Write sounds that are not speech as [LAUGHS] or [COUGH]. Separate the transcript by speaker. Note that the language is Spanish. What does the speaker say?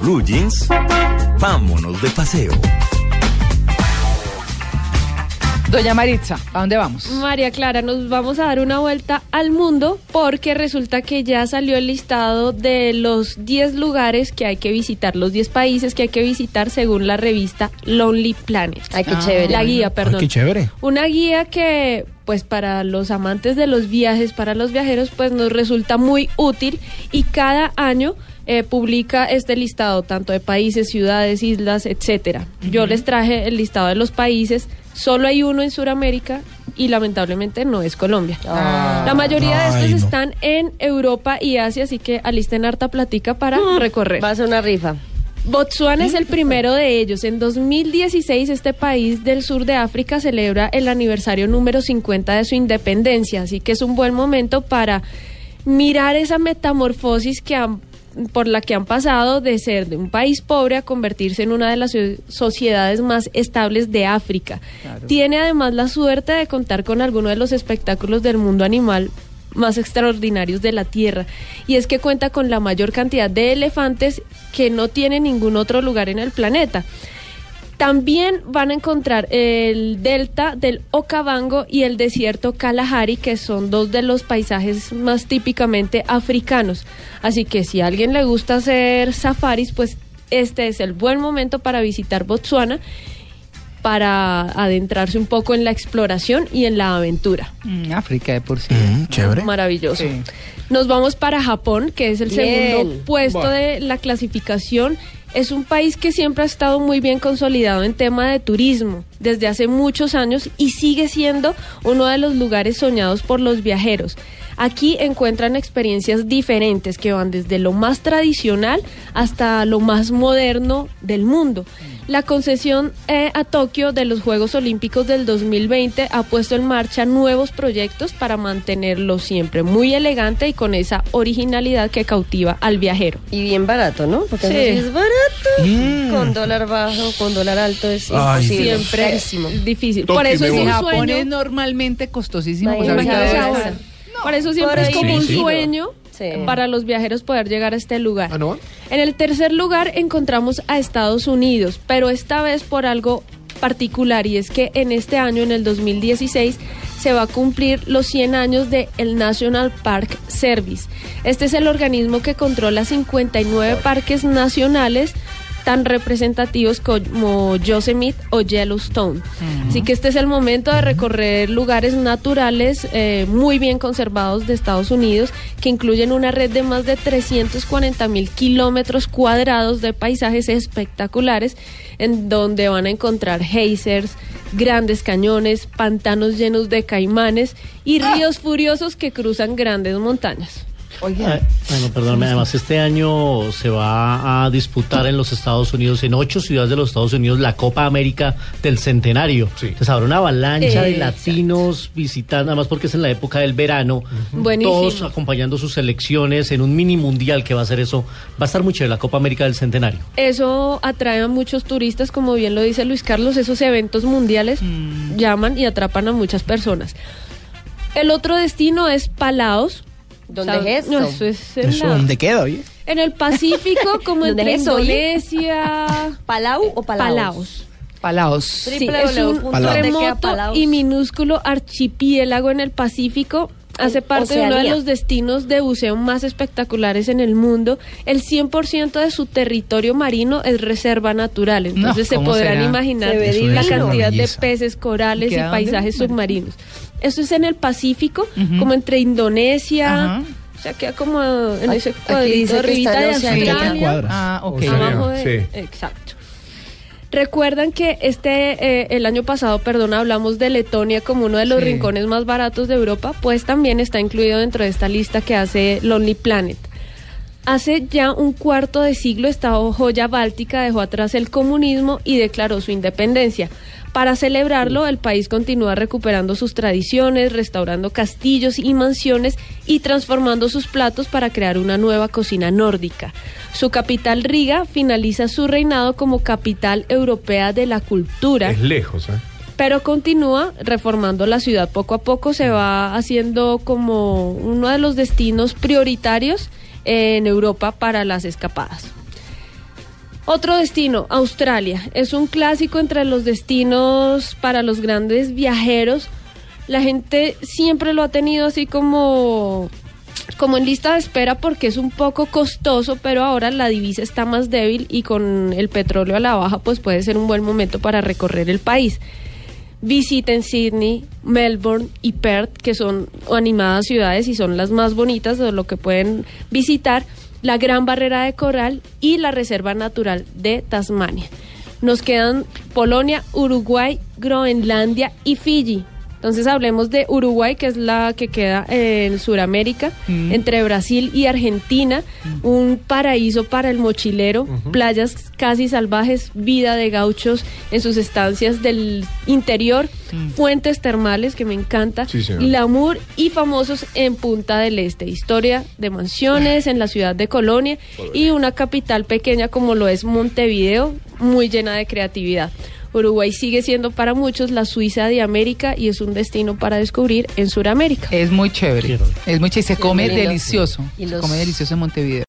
Speaker 1: blue jeans, vámonos de paseo.
Speaker 2: Doña Maritza, ¿a dónde vamos?
Speaker 3: María Clara, nos vamos a dar una vuelta al mundo porque resulta que ya salió el listado de los 10 lugares que hay que visitar, los 10 países que hay que visitar según la revista Lonely Planet.
Speaker 4: Ay, qué chévere.
Speaker 3: La guía, perdón.
Speaker 5: Ay, qué chévere.
Speaker 3: Una guía que, pues para los amantes de los viajes, para los viajeros, pues nos resulta muy útil y cada año eh, publica este listado, tanto de países, ciudades, islas, etcétera. Yo les traje el listado de los países, solo hay uno en Sudamérica y lamentablemente no es Colombia.
Speaker 4: Ah.
Speaker 3: La mayoría de estos
Speaker 5: no.
Speaker 3: están en Europa y Asia, así que alisten harta platica para recorrer.
Speaker 4: Va a ser una rifa.
Speaker 3: Botsuana es el primero de ellos. En 2016 este país del sur de África celebra el aniversario número 50 de su independencia, así que es un buen momento para mirar esa metamorfosis que han- por la que han pasado de ser de un país pobre a convertirse en una de las so- sociedades más estables de África. Tiene además la suerte de contar con algunos de los espectáculos del mundo animal más extraordinarios de la Tierra. Y es que cuenta con la mayor cantidad de elefantes que no tiene ningún otro lugar en el planeta. También van a encontrar el delta del Okavango y el desierto Kalahari, que son dos de los paisajes más típicamente africanos. Así que si a alguien le gusta hacer safaris, pues este es el buen momento para visitar Botsuana, para adentrarse un poco en la exploración y en la aventura.
Speaker 2: Mm, África de por sí.
Speaker 5: Mm, chévere.
Speaker 3: Maravilloso.
Speaker 2: Sí.
Speaker 3: Nos vamos para Japón, que es el
Speaker 4: Bien.
Speaker 3: segundo puesto
Speaker 5: Bueno.
Speaker 3: de la clasificación. Es un país que siempre ha estado muy bien consolidado en tema de turismo desde hace muchos años y sigue siendo uno de los lugares soñados por los viajeros. Aquí encuentran experiencias diferentes que van desde lo más tradicional hasta lo más moderno del mundo. La concesión eh, a Tokio de los Juegos Olímpicos del 2020 ha puesto en marcha nuevos proyectos para mantenerlo siempre muy elegante y con esa originalidad que cautiva al viajero.
Speaker 4: Y bien barato, ¿no? Porque
Speaker 3: Sí.
Speaker 4: es barato.
Speaker 5: Mm.
Speaker 4: Con dólar bajo, con dólar alto es
Speaker 5: Ay,
Speaker 4: imposible.
Speaker 3: Siempre
Speaker 4: Carísimo.
Speaker 3: difícil. Por eso es un
Speaker 2: Japón
Speaker 3: sueño.
Speaker 2: es normalmente costosísimo. pues ahorita
Speaker 3: Por eso siempre
Speaker 4: por
Speaker 3: es como un sueño
Speaker 4: Sí.
Speaker 3: para los viajeros poder llegar a este lugar.
Speaker 5: ¿Ah, no?
Speaker 3: En el tercer lugar encontramos a Estados Unidos, pero esta vez por algo particular y es que en este año, en el 2016, se va a cumplir los 100 años de el National Park Service. Este es el organismo que controla 59 parques nacionales tan representativos como Yosemite o Yellowstone. Así que este es el momento de recorrer lugares naturales eh, muy bien conservados de Estados Unidos, que incluyen una red de más de 340 mil kilómetros cuadrados de paisajes espectaculares, en donde van a encontrar geysers, grandes cañones, pantanos llenos de caimanes y ríos furiosos que cruzan grandes montañas.
Speaker 2: Oiga,
Speaker 6: Ah, Bueno, perdóname, además este año se va a disputar en los Estados Unidos, en ocho ciudades de los Estados Unidos, la Copa América del Centenario.
Speaker 5: Sí.
Speaker 6: Entonces habrá una avalancha de latinos visitando, además porque es en la época del verano,
Speaker 3: Buenísimo.
Speaker 6: todos acompañando sus selecciones en un mini mundial que va a ser eso. Va a estar muy chévere la Copa América del Centenario.
Speaker 3: Eso atrae a muchos turistas, como bien lo dice Luis Carlos, esos eventos mundiales llaman y atrapan a muchas personas. El otro destino es Palaos.
Speaker 4: ¿Dónde
Speaker 3: ¿Sabe?
Speaker 4: es eso?
Speaker 3: No, eso es en,
Speaker 5: ¿Eso
Speaker 3: la-
Speaker 5: dónde queda, oye?
Speaker 3: en el Pacífico, [LAUGHS] como
Speaker 4: ¿Dónde
Speaker 3: entre
Speaker 4: es eso?
Speaker 3: Indonesia, [LAUGHS]
Speaker 4: ¿Palau o Palaos?
Speaker 3: Palaos.
Speaker 2: Palaos.
Speaker 3: Sí, es un
Speaker 5: Palaos.
Speaker 3: remoto y minúsculo archipiélago en el Pacífico. Hace parte de uno de los destinos de buceo más espectaculares en el mundo. El 100% de su territorio marino es reserva natural. Entonces se
Speaker 2: ¿cómo
Speaker 3: podrán
Speaker 2: será?
Speaker 3: imaginar
Speaker 4: Se
Speaker 3: la
Speaker 4: divino.
Speaker 3: cantidad de peces, corales y paisajes submarinos. Esto es en el Pacífico, como entre Indonesia. O sea, queda como en ese cuadrito arribita de. Australia.
Speaker 2: Ah, ok.
Speaker 5: Oceanía.
Speaker 3: Abajo de,
Speaker 5: sí.
Speaker 3: Exacto. Recuerdan que este eh, el año pasado, perdón, hablamos de Letonia como uno de los
Speaker 2: Sí.
Speaker 3: rincones más baratos de Europa, pues también está incluido dentro de esta lista que hace Lonely Planet. Hace ya un cuarto de siglo esta joya báltica dejó atrás el comunismo y declaró su independencia. Para celebrarlo, el país continúa recuperando sus tradiciones, restaurando castillos y mansiones y transformando sus platos para crear una nueva cocina nórdica. Su capital, Riga, finaliza su reinado como capital europea de la cultura
Speaker 5: Es lejos, ¿eh?
Speaker 3: Pero continúa reformando la ciudad poco a poco, se va haciendo como uno de los destinos prioritarios en Europa para las escapadas. Otro destino, Australia. Es un clásico entre los destinos para los grandes viajeros. La gente siempre lo ha tenido así como como en lista de espera porque es un poco costoso, pero ahora la divisa está más débil y con el petróleo a la baja pues puede ser un buen momento para recorrer el país. Visiten Sydney, Melbourne y Perth, que son animadas ciudades y son las más bonitas de lo que pueden visitar, la Gran Barrera de Coral y la Reserva Natural de Tasmania. Nos quedan Polonia, Uruguay, Groenlandia y Fiji. Entonces hablemos de Uruguay, que es la que queda en Sudamérica,
Speaker 2: Mm.
Speaker 3: entre Brasil y Argentina, un paraíso para el mochilero, playas casi salvajes, vida de gauchos en sus estancias del interior,
Speaker 2: Mm.
Speaker 3: fuentes termales, que me encanta,
Speaker 5: Sí,
Speaker 3: glamour y famosos en Punta del Este, historia de mansiones en la ciudad de Colonia y una capital pequeña como lo es Montevideo, muy llena de creatividad. Uruguay sigue siendo para muchos la Suiza de América y es un destino para descubrir en Sudamérica.
Speaker 2: Es muy chévere.
Speaker 6: Quiero.
Speaker 2: Es muy chévere. y Se come delicioso.
Speaker 4: Y
Speaker 2: Se come delicioso en Montevideo.